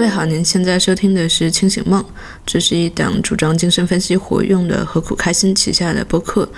位好，您现在收听的是《清醒梦》，这是一档主张精神分析活用的何苦开心旗下的播客。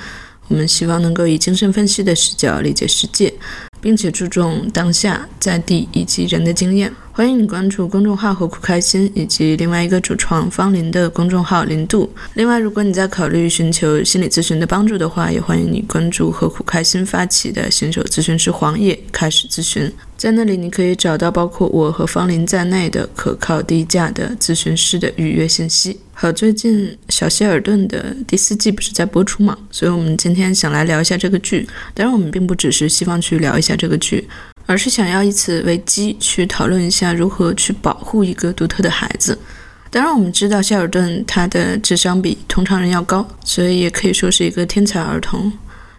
我们希望能够以精神分析的视角理解世界，并且注重当下、在地以及人的经验。欢迎你关注公众号“何苦开心”以及另外一个主创方林的公众号“林度”。另外，如果你在考虑寻求心理咨询的帮助的话，也欢迎你关注何苦开心发起的新手咨询师黄页开始咨询。在那里，你可以找到包括我和方林在内的可靠低价的咨询师的预约信息。好，最近小希尔顿的第四季不是在播出嘛？所以我们今天想来聊一下这个剧。当然，我们并不只是希望去聊一下这个剧，而是想要以此为基去讨论一下如何去保护一个独特的孩子。当然，我们知道希尔顿他的智商比通常人要高，所以也可以说是一个天才儿童。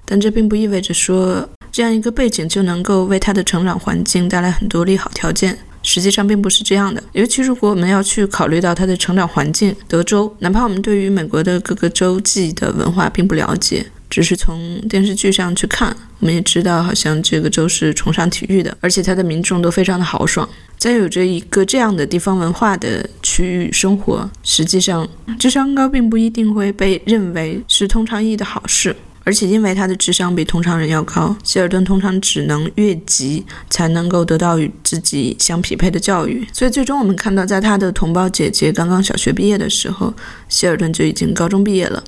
但这并不意味着说。这样一个背景就能够为他的成长环境带来很多利好条件，实际上并不是这样的。尤其如果我们要去考虑到他的成长环境，德州，哪怕我们对于美国的各个州际的文化并不了解，只是从电视剧上去看，我们也知道好像这个州是崇尚体育的，而且他的民众都非常的豪爽。在有着一个这样的地方文化的区域生活，实际上智商高并不一定会被认为是通常意义的好事。而且，因为他的智商比通常人要高，希尔顿通常只能越级才能够得到与自己相匹配的教育。所以，最终我们看到，在他的同胞姐姐刚刚小学毕业的时候，希尔顿就已经高中毕业了。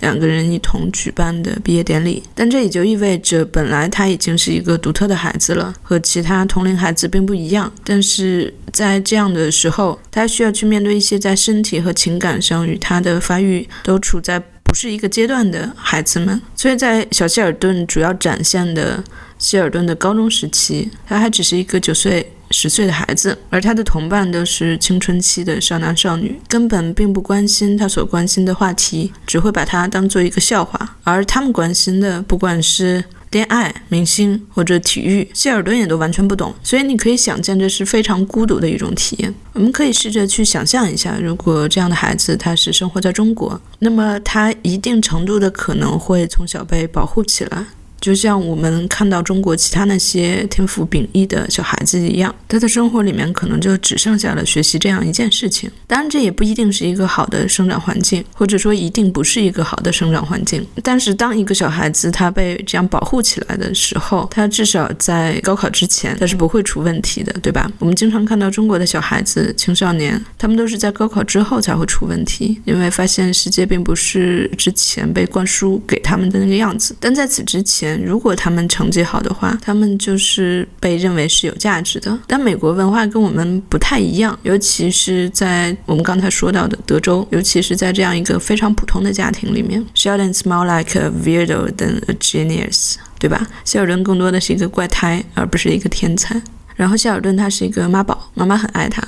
两个人一同举办的毕业典礼，但这也就意味着，本来他已经是一个独特的孩子了，和其他同龄孩子并不一样。但是在这样的时候，他需要去面对一些在身体和情感上与他的发育都处在。不是一个阶段的孩子们，所以在小希尔顿主要展现的希尔顿的高中时期，他还只是一个九岁、十岁的孩子，而他的同伴都是青春期的少男少女，根本并不关心他所关心的话题，只会把他当做一个笑话，而他们关心的，不管是。恋爱、明星或者体育，谢尔顿也都完全不懂，所以你可以想见，这是非常孤独的一种体验。我们可以试着去想象一下，如果这样的孩子他是生活在中国，那么他一定程度的可能会从小被保护起来。就像我们看到中国其他那些天赋秉异的小孩子一样，他的生活里面可能就只剩下了学习这样一件事情。当然，这也不一定是一个好的生长环境，或者说一定不是一个好的生长环境。但是，当一个小孩子他被这样保护起来的时候，他至少在高考之前他是不会出问题的，对吧？我们经常看到中国的小孩子、青少年，他们都是在高考之后才会出问题，因为发现世界并不是之前被灌输给他们的那个样子。但在此之前，如果他们成绩好的话，他们就是被认为是有价值的。但美国文化跟我们不太一样，尤其是在我们刚才说到的德州，尤其是在这样一个非常普通的家庭里面，Sheldon's more like a weirdo than a genius，对吧？希尔顿更多的是一个怪胎，而不是一个天才。然后希尔顿他是一个妈宝，妈妈很爱他，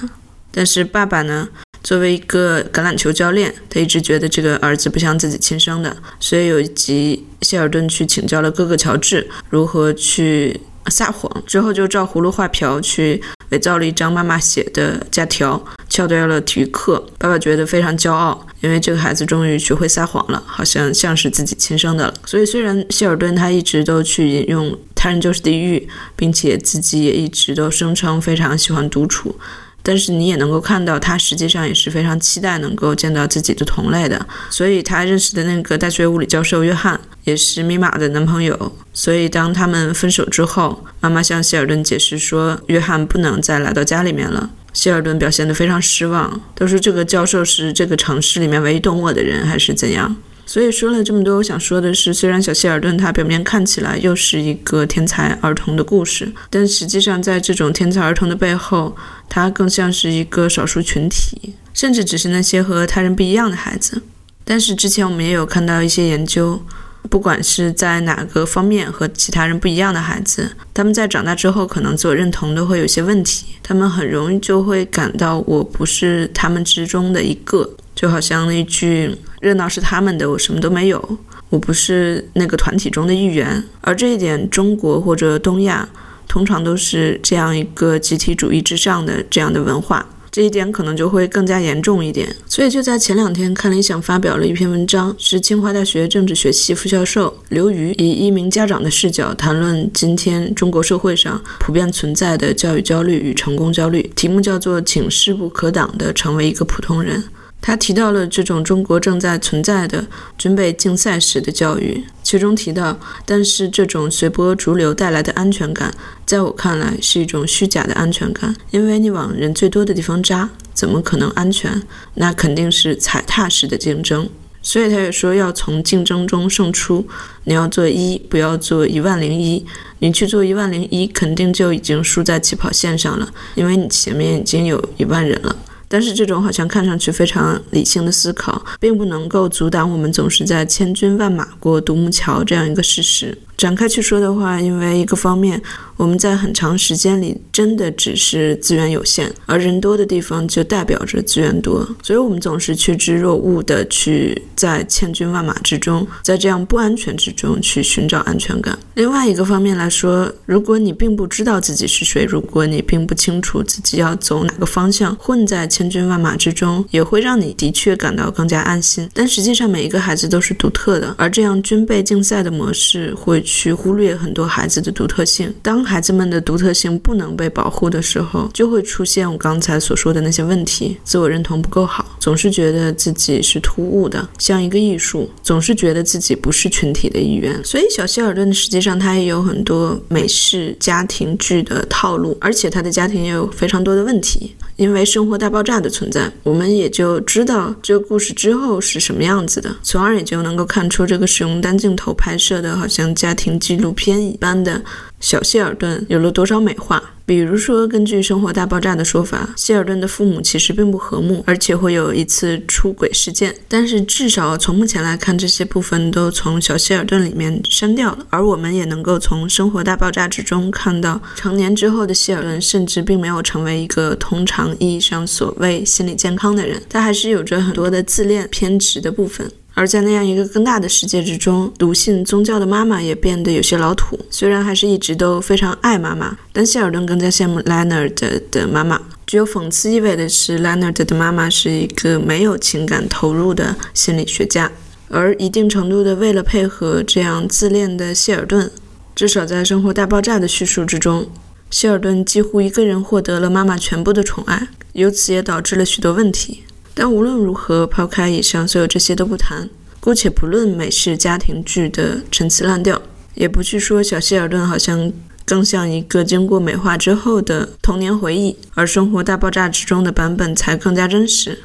但是爸爸呢？作为一个橄榄球教练，他一直觉得这个儿子不像自己亲生的，所以有一集希尔顿去请教了哥哥乔治如何去撒谎，之后就照葫芦画瓢去伪造了一张妈妈写的假条，翘掉了体育课。爸爸觉得非常骄傲，因为这个孩子终于学会撒谎了，好像像是自己亲生的了。所以虽然希尔顿他一直都去引用“他人就是地狱”，并且自己也一直都声称非常喜欢独处。但是你也能够看到，他实际上也是非常期待能够见到自己的同类的。所以他认识的那个大学物理教授约翰，也是米玛的男朋友。所以当他们分手之后，妈妈向希尔顿解释说，约翰不能再来到家里面了。希尔顿表现得非常失望，都说这个教授是这个城市里面唯一懂我的人，还是怎样。所以说了这么多，我想说的是，虽然小希尔顿他表面看起来又是一个天才儿童的故事，但实际上在这种天才儿童的背后，他更像是一个少数群体，甚至只是那些和他人不一样的孩子。但是之前我们也有看到一些研究，不管是在哪个方面和其他人不一样的孩子，他们在长大之后可能自我认同都会有些问题，他们很容易就会感到我不是他们之中的一个。就好像那句“热闹是他们的，我什么都没有”，我不是那个团体中的一员。而这一点，中国或者东亚通常都是这样一个集体主义之上的这样的文化。这一点可能就会更加严重一点。所以就在前两天，看理想发表了一篇文章，是清华大学政治学系副教授刘瑜以一名家长的视角谈论今天中国社会上普遍存在的教育焦虑与成功焦虑，题目叫做“请势不可挡地成为一个普通人”。他提到了这种中国正在存在的军备竞赛式的教育，其中提到，但是这种随波逐流带来的安全感，在我看来是一种虚假的安全感，因为你往人最多的地方扎，怎么可能安全？那肯定是踩踏式的竞争。所以他也说，要从竞争中胜出，你要做一，不要做一万零一。你去做一万零一，肯定就已经输在起跑线上了，因为你前面已经有一万人了。但是这种好像看上去非常理性的思考，并不能够阻挡我们总是在千军万马过独木桥这样一个事实。展开去说的话，因为一个方面，我们在很长时间里真的只是资源有限，而人多的地方就代表着资源多，所以我们总是趋之若鹜的去在千军万马之中，在这样不安全之中去寻找安全感。另外一个方面来说，如果你并不知道自己是谁，如果你并不清楚自己要走哪个方向，混在千军万马之中，也会让你的确感到更加安心。但实际上，每一个孩子都是独特的，而这样军备竞赛的模式会。去忽略很多孩子的独特性。当孩子们的独特性不能被保护的时候，就会出现我刚才所说的那些问题：自我认同不够好，总是觉得自己是突兀的，像一个艺术，总是觉得自己不是群体的一员。所以，小希尔顿实际上他也有很多美式家庭剧的套路，而且他的家庭也有非常多的问题。因为《生活大爆炸》的存在，我们也就知道这个故事之后是什么样子的，从而也就能够看出这个使用单镜头拍摄的好像家庭纪录片一般的。小谢尔顿有了多少美化？比如说，根据《生活大爆炸》的说法，谢尔顿的父母其实并不和睦，而且会有一次出轨事件。但是至少从目前来看，这些部分都从小谢尔顿里面删掉了。而我们也能够从《生活大爆炸》之中看到，成年之后的谢尔顿甚至并没有成为一个通常意义上所谓心理健康的人，他还是有着很多的自恋偏执的部分。而在那样一个更大的世界之中，笃信宗教的妈妈也变得有些老土。虽然还是一直都非常爱妈妈，但谢尔顿更加羡慕 Leonard 的妈妈。具有讽刺意味的是，Leonard 的妈妈是一个没有情感投入的心理学家，而一定程度的为了配合这样自恋的谢尔顿，至少在《生活大爆炸》的叙述之中，希尔顿几乎一个人获得了妈妈全部的宠爱，由此也导致了许多问题。但无论如何，抛开以上所有这些都不谈，姑且不论美式家庭剧的陈词滥调，也不去说小希尔顿好像更像一个经过美化之后的童年回忆，而《生活大爆炸》之中的版本才更加真实。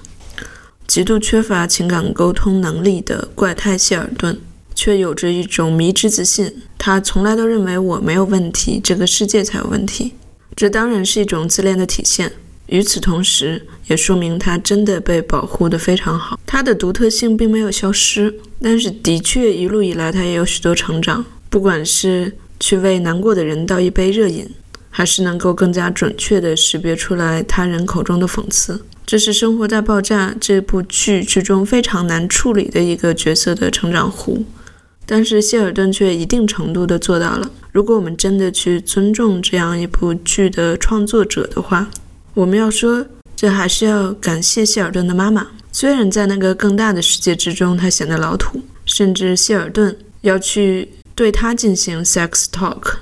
极度缺乏情感沟通能力的怪胎希尔顿，却有着一种迷之自信，他从来都认为我没有问题，这个世界才有问题。这当然是一种自恋的体现。与此同时，也说明他真的被保护得非常好。他的独特性并没有消失，但是的确一路以来他也有许多成长。不管是去为难过的人倒一杯热饮，还是能够更加准确地识别出来他人口中的讽刺，这是《生活大爆炸》这部剧之中非常难处理的一个角色的成长弧。但是谢尔顿却一定程度地做到了。如果我们真的去尊重这样一部剧的创作者的话，我们要说，这还是要感谢希尔顿的妈妈。虽然在那个更大的世界之中，他显得老土，甚至希尔顿要去对他进行 sex talk。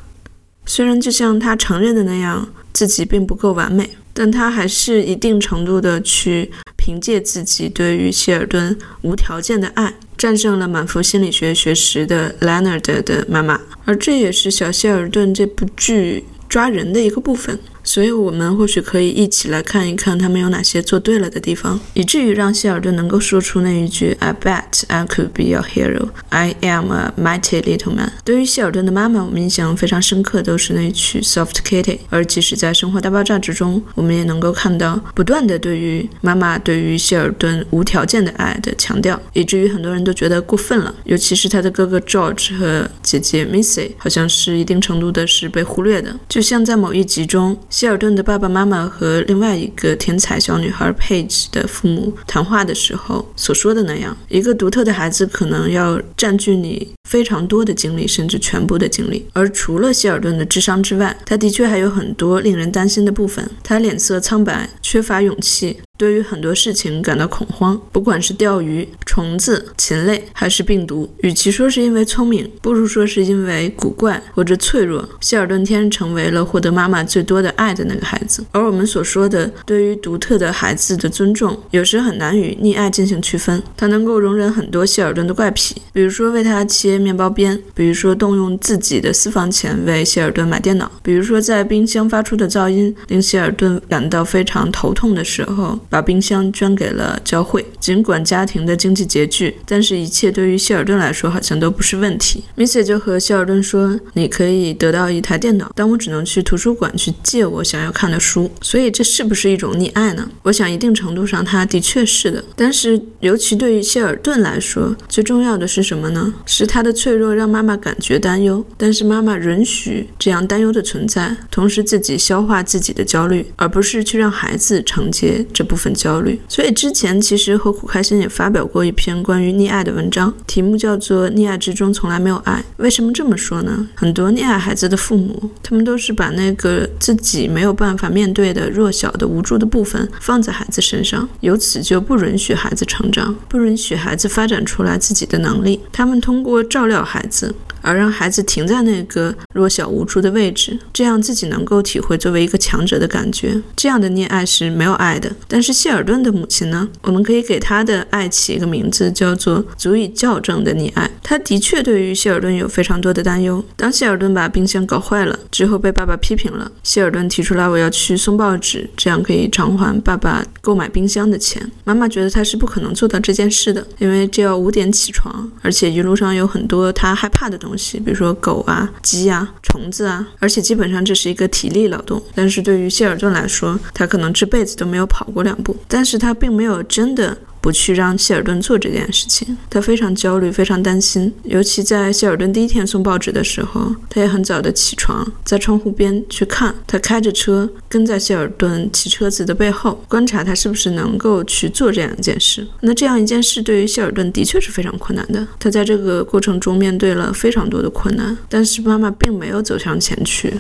虽然就像他承认的那样，自己并不够完美，但他还是一定程度的去凭借自己对于希尔顿无条件的爱，战胜了满腹心理学学识的 Leonard 的妈妈。而这也是小希尔顿这部剧抓人的一个部分。所以，我们或许可以一起来看一看他们有哪些做对了的地方，以至于让希尔顿能够说出那一句 "I bet I could be your hero. I am a mighty little man." 对于希尔顿的妈妈，我们印象非常深刻，都是那曲 "Soft Kitty"。而即使在《生活大爆炸》之中，我们也能够看到不断的对于妈妈对于希尔顿无条件的爱的强调，以至于很多人都觉得过分了。尤其是他的哥哥 George 和姐姐 Missy，好像是一定程度的是被忽略的。就像在某一集中。希尔顿的爸爸妈妈和另外一个天才小女孩 Page 的父母谈话的时候所说的那样，一个独特的孩子可能要占据你非常多的精力，甚至全部的精力。而除了希尔顿的智商之外，他的确还有很多令人担心的部分。他脸色苍白，缺乏勇气。对于很多事情感到恐慌，不管是钓鱼、虫子、禽类，还是病毒，与其说是因为聪明，不如说是因为古怪或者脆弱。希尔顿天成为了获得妈妈最多的爱的那个孩子，而我们所说的对于独特的孩子的尊重，有时很难与溺爱进行区分。他能够容忍很多希尔顿的怪癖，比如说为他切面包边，比如说动用自己的私房钱为希尔顿买电脑，比如说在冰箱发出的噪音令希尔顿感到非常头痛的时候。把冰箱捐给了教会。尽管家庭的经济拮据，但是一切对于希尔顿来说好像都不是问题。米歇就和希尔顿说：“你可以得到一台电脑，但我只能去图书馆去借我想要看的书。”所以这是不是一种溺爱呢？我想一定程度上，它的确是的。但是尤其对于希尔顿来说，最重要的是什么呢？是他的脆弱让妈妈感觉担忧，但是妈妈允许这样担忧的存在，同时自己消化自己的焦虑，而不是去让孩子承接这。部分很焦虑，所以之前其实和苦开心也发表过一篇关于溺爱的文章，题目叫做《溺爱之中从来没有爱》。为什么这么说呢？很多溺爱孩子的父母，他们都是把那个自己没有办法面对的弱小的无助的部分放在孩子身上，由此就不允许孩子成长，不允许孩子发展出来自己的能力。他们通过照料孩子。而让孩子停在那个弱小无助的位置，这样自己能够体会作为一个强者的感觉。这样的溺爱是没有爱的。但是谢尔顿的母亲呢？我们可以给他的爱起一个名字，叫做足以校正的溺爱。他的确对于谢尔顿有非常多的担忧。当谢尔顿把冰箱搞坏了之后，被爸爸批评了。谢尔顿提出来，我要去送报纸，这样可以偿还爸爸购买冰箱的钱。妈妈觉得他是不可能做到这件事的，因为这要五点起床，而且一路上有很多他害怕的东西。东西，比如说狗啊、鸡啊、虫子啊，而且基本上这是一个体力劳动。但是对于谢尔顿来说，他可能这辈子都没有跑过两步，但是他并没有真的。不去让希尔顿做这件事情，他非常焦虑，非常担心。尤其在希尔顿第一天送报纸的时候，他也很早的起床，在窗户边去看。他开着车跟在希尔顿骑车子的背后，观察他是不是能够去做这样一件事。那这样一件事对于希尔顿的确是非常困难的。他在这个过程中面对了非常多的困难，但是妈妈并没有走向前去。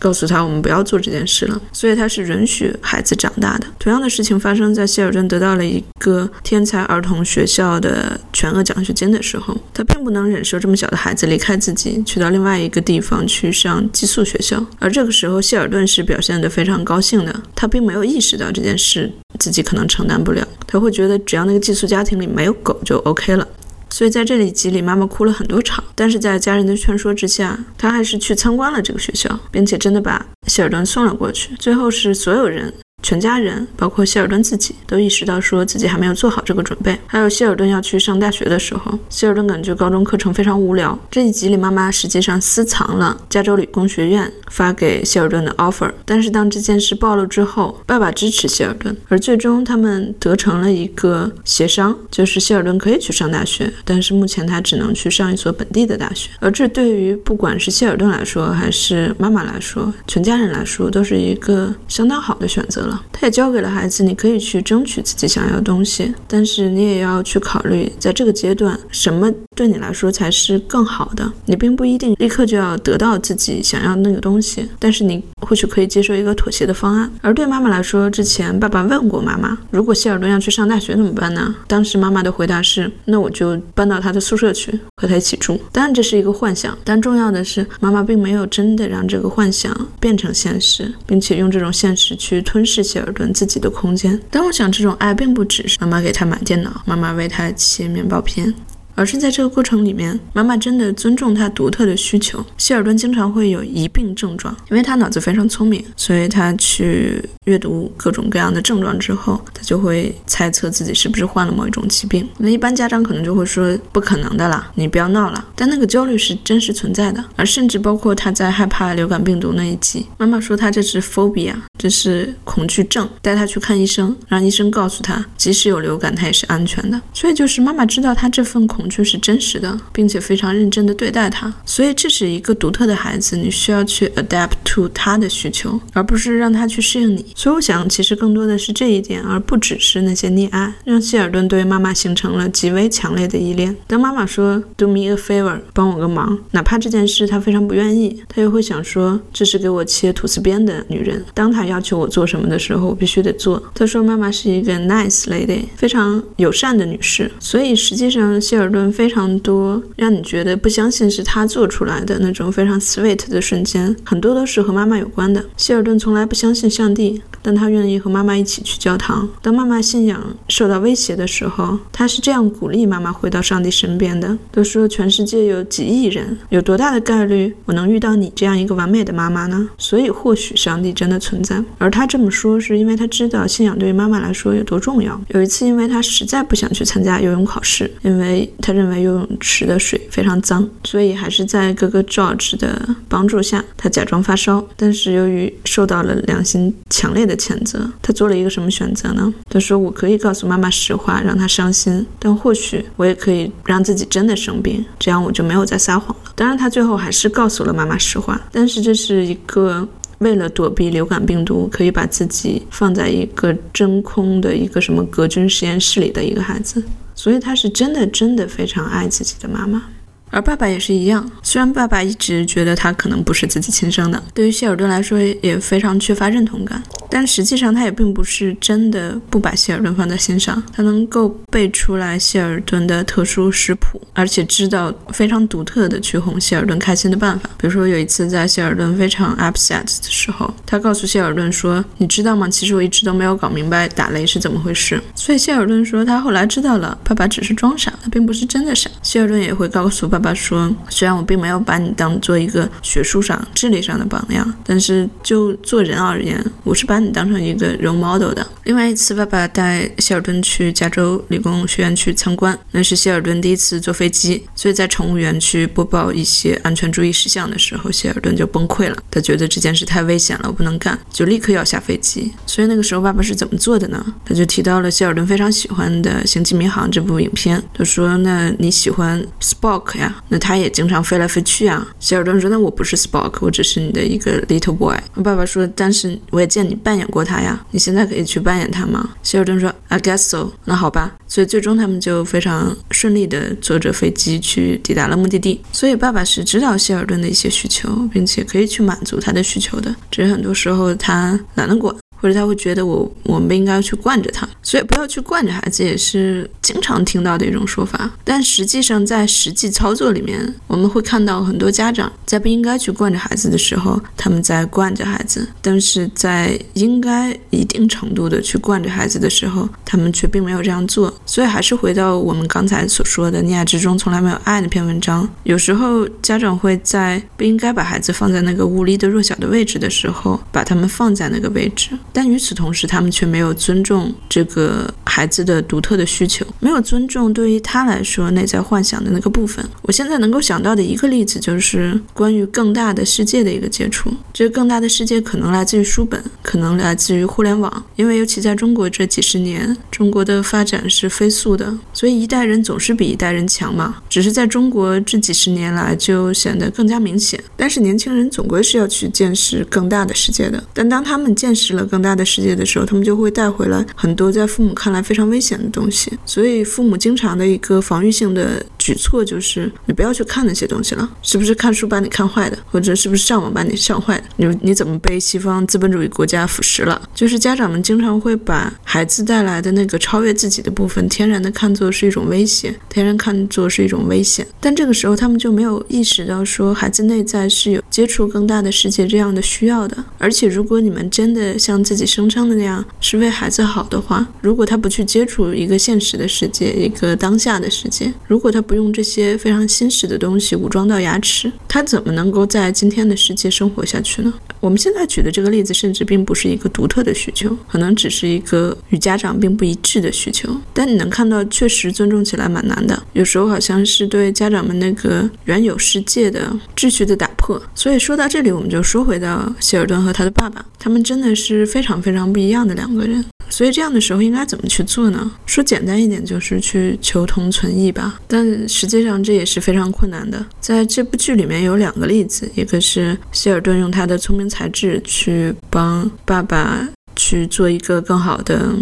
告诉他，我们不要做这件事了。所以他是允许孩子长大的。同样的事情发生在希尔顿得到了一个天才儿童学校的全额奖学金的时候，他并不能忍受这么小的孩子离开自己，去到另外一个地方去上寄宿学校。而这个时候，希尔顿是表现得非常高兴的。他并没有意识到这件事自己可能承担不了，他会觉得只要那个寄宿家庭里没有狗就 OK 了。所以在这里集里，妈妈哭了很多场，但是在家人的劝说之下，她还是去参观了这个学校，并且真的把希尔顿送了过去。最后是所有人。全家人，包括希尔顿自己，都意识到说自己还没有做好这个准备。还有希尔顿要去上大学的时候，希尔顿感觉高中课程非常无聊。这一集里，妈妈实际上私藏了加州理工学院发给希尔顿的 offer。但是当这件事暴露之后，爸爸支持希尔顿，而最终他们得成了一个协商，就是希尔顿可以去上大学，但是目前他只能去上一所本地的大学。而这对于不管是希尔顿来说，还是妈妈来说，全家人来说，都是一个相当好的选择了。他也教给了孩子，你可以去争取自己想要的东西，但是你也要去考虑，在这个阶段，什么对你来说才是更好的。你并不一定立刻就要得到自己想要那个东西，但是你或许可以接受一个妥协的方案。而对妈妈来说，之前爸爸问过妈妈，如果希尔顿要去上大学怎么办呢？当时妈妈的回答是，那我就搬到他的宿舍去，和他一起住。当然这是一个幻想，但重要的是，妈妈并没有真的让这个幻想变成现实，并且用这种现实去吞噬。希尔顿自己的空间，但我想这种爱并不只是妈妈给他买电脑，妈妈为他切面包片。而是在这个过程里面，妈妈真的尊重他独特的需求。希尔顿经常会有疑病症状，因为他脑子非常聪明，所以他去阅读各种各样的症状之后，他就会猜测自己是不是患了某一种疾病。那一般家长可能就会说不可能的啦，你不要闹了。但那个焦虑是真实存在的，而甚至包括他在害怕流感病毒那一集，妈妈说他这是 phobia，这是恐惧症，带他去看医生，让医生告诉他，即使有流感，他也是安全的。所以就是妈妈知道他这份恐惧是真实的，并且非常认真的对待他。所以这是一个独特的孩子，你需要去 adapt to 他的需求，而不是让他去适应你。所以我想，其实更多的是这一点，而不只是那些溺爱，让希尔顿对妈妈形成了极为强烈的依恋。当妈妈说 “Do me a favor”，帮我个忙，哪怕这件事他非常不愿意，他又会想说，这是给我切吐司边的女人。当他要求我做什么的时候，我必须得做。他说妈妈是一个 nice lady，非常友善的女士。所以实际上，希尔顿非常多让你觉得不相信是他做出来的那种非常 sweet 的瞬间，很多都是和妈妈有关的。希尔顿从来不相信上帝。但他愿意和妈妈一起去教堂。当妈妈信仰受到威胁的时候，他是这样鼓励妈妈回到上帝身边的：都说全世界有几亿人，有多大的概率我能遇到你这样一个完美的妈妈呢？所以或许上帝真的存在。而他这么说，是因为他知道信仰对于妈妈来说有多重要。有一次，因为他实在不想去参加游泳考试，因为他认为游泳池的水非常脏，所以还是在哥哥 George 的帮助下，他假装发烧。但是由于受到了良心强烈的。谴责，他做了一个什么选择呢？他说：“我可以告诉妈妈实话，让她伤心，但或许我也可以让自己真的生病，这样我就没有再撒谎了。”当然，他最后还是告诉了妈妈实话，但是这是一个为了躲避流感病毒，可以把自己放在一个真空的一个什么隔菌实验室里的一个孩子，所以他是真的真的非常爱自己的妈妈。而爸爸也是一样，虽然爸爸一直觉得他可能不是自己亲生的，对于谢尔顿来说也非常缺乏认同感。但实际上，他也并不是真的不把希尔顿放在心上。他能够背出来希尔顿的特殊食谱，而且知道非常独特的去哄希尔顿开心的办法。比如说，有一次在希尔顿非常 upset 的时候，他告诉希尔顿说：“你知道吗？其实我一直都没有搞明白打雷是怎么回事。”所以希尔顿说他后来知道了，爸爸只是装傻，他并不是真的傻。希尔顿也会告诉爸爸爸说：“虽然我并没有把你当做一个学术上、智力上的榜样，但是就做人而言，我是把。”你当成一个 role model 的。另外一次，爸爸带希尔顿去加州理工学院去参观，那是希尔顿第一次坐飞机，所以在乘务员去播报一些安全注意事项的时候，希尔顿就崩溃了。他觉得这件事太危险了，我不能干，就立刻要下飞机。所以那个时候，爸爸是怎么做的呢？他就提到了希尔顿非常喜欢的《星际迷航》这部影片，他说：“那你喜欢 Spock 呀？那他也经常飞来飞去啊。”希尔顿说：“那我不是 Spock，我只是你的一个 little boy。”爸爸说：“但是我也见你。”扮演过他呀，你现在可以去扮演他吗？希尔顿说，I guess so。那好吧，所以最终他们就非常顺利的坐着飞机去抵达了目的地。所以爸爸是知道希尔顿的一些需求，并且可以去满足他的需求的，只是很多时候他懒得管。或者他会觉得我我们不应该去惯着他，所以不要去惯着孩子，也是经常听到的一种说法。但实际上在实际操作里面，我们会看到很多家长在不应该去惯着孩子的时候，他们在惯着孩子；但是在应该一定程度的去惯着孩子的时候，他们却并没有这样做。所以还是回到我们刚才所说的“溺爱之中从来没有爱”那篇文章。有时候家长会在不应该把孩子放在那个无力的弱小的位置的时候，把他们放在那个位置。但与此同时，他们却没有尊重这个孩子的独特的需求，没有尊重对于他来说内在幻想的那个部分。我现在能够想到的一个例子，就是关于更大的世界的一个接触。这个更大的世界可能来自于书本，可能来自于互联网，因为尤其在中国这几十年，中国的发展是飞速的，所以一代人总是比一代人强嘛。只是在中国这几十年来就显得更加明显。但是年轻人总归是要去见识更大的世界的。但当他们见识了更，大的世界的时候，他们就会带回来很多在父母看来非常危险的东西。所以父母经常的一个防御性的举措就是，你不要去看那些东西了。是不是看书把你看坏的，或者是不是上网把你上坏的？你你怎么被西方资本主义国家腐蚀了？就是家长们经常会把孩子带来的那个超越自己的部分，天然的看作是一种威胁，天然看作是一种危险。但这个时候他们就没有意识到说，孩子内在是有接触更大的世界这样的需要的。而且如果你们真的像自己声称的那样是为孩子好的话，如果他不去接触一个现实的世界，一个当下的世界，如果他不用这些非常新式的东西武装到牙齿，他怎么能够在今天的世界生活下去呢？我们现在举的这个例子，甚至并不是一个独特的需求，可能只是一个与家长并不一致的需求。但你能看到，确实尊重起来蛮难的。有时候好像是对家长们那个原有世界的秩序的打破。所以说到这里，我们就说回到希尔顿和他的爸爸，他们真的是非常非常不一样的两个人。所以这样的时候应该怎么去做呢？说简单一点，就是去求同存异吧。但实际上这也是非常困难的。在这部剧里面有两个例子，一个是希尔顿用他的聪明才智去帮爸爸去做一个更好的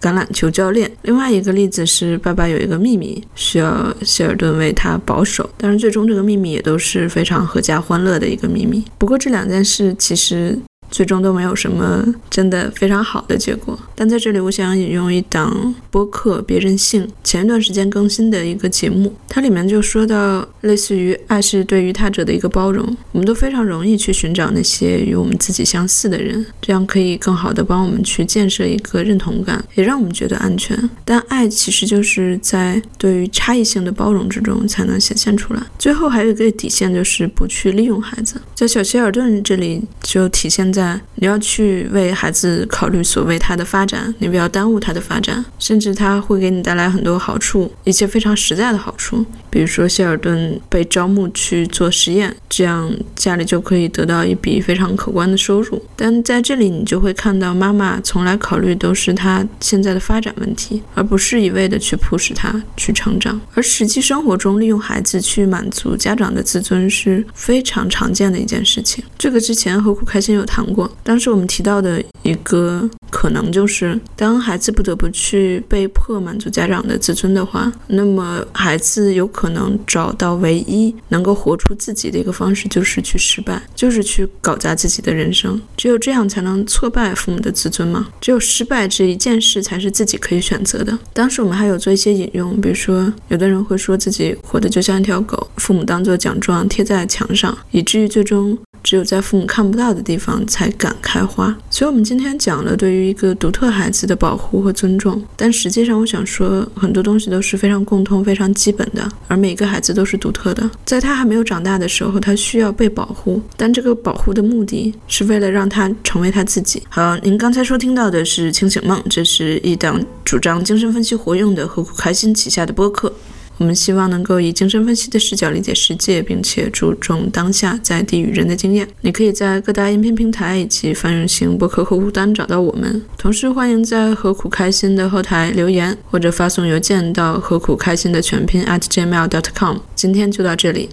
橄榄球教练；另外一个例子是爸爸有一个秘密需要希尔顿为他保守，但是最终这个秘密也都是非常阖家欢乐的一个秘密。不过这两件事其实。最终都没有什么真的非常好的结果。但在这里，我想引用一档播客《别任性》前一段时间更新的一个节目，它里面就说到，类似于爱是对于他者的一个包容。我们都非常容易去寻找那些与我们自己相似的人，这样可以更好的帮我们去建设一个认同感，也让我们觉得安全。但爱其实就是在对于差异性的包容之中才能显现出来。最后还有一个底线，就是不去利用孩子。在小希尔顿这里就体现在。在你要去为孩子考虑所谓他的发展，你不要耽误他的发展，甚至他会给你带来很多好处，一些非常实在的好处。比如说希尔顿被招募去做实验，这样家里就可以得到一笔非常可观的收入。但在这里你就会看到妈妈从来考虑都是他现在的发展问题，而不是一味的去迫使他去成长。而实际生活中利用孩子去满足家长的自尊是非常常见的一件事情。这个之前何苦开心有谈。过，当时我们提到的一个可能就是，当孩子不得不去被迫满足家长的自尊的话，那么孩子有可能找到唯一能够活出自己的一个方式，就是去失败，就是去搞砸自己的人生。只有这样才能挫败父母的自尊吗？只有失败这一件事才是自己可以选择的。当时我们还有做一些引用，比如说，有的人会说自己活得就像一条狗，父母当做奖状贴在墙上，以至于最终。只有在父母看不到的地方才敢开花。所以，我们今天讲了对于一个独特孩子的保护和尊重。但实际上，我想说，很多东西都是非常共通、非常基本的。而每个孩子都是独特的，在他还没有长大的时候，他需要被保护。但这个保护的目的是为了让他成为他自己。好，您刚才收听到的是《清醒梦》，这是一档主张精神分析活用的和苦开心旗下的播客。我们希望能够以精神分析的视角理解世界，并且注重当下在地与人的经验。你可以在各大音频平台以及泛用型博客客户端找到我们。同时，欢迎在何苦开心的后台留言，或者发送邮件到何苦开心的全拼 at gmail dot com。今天就到这里。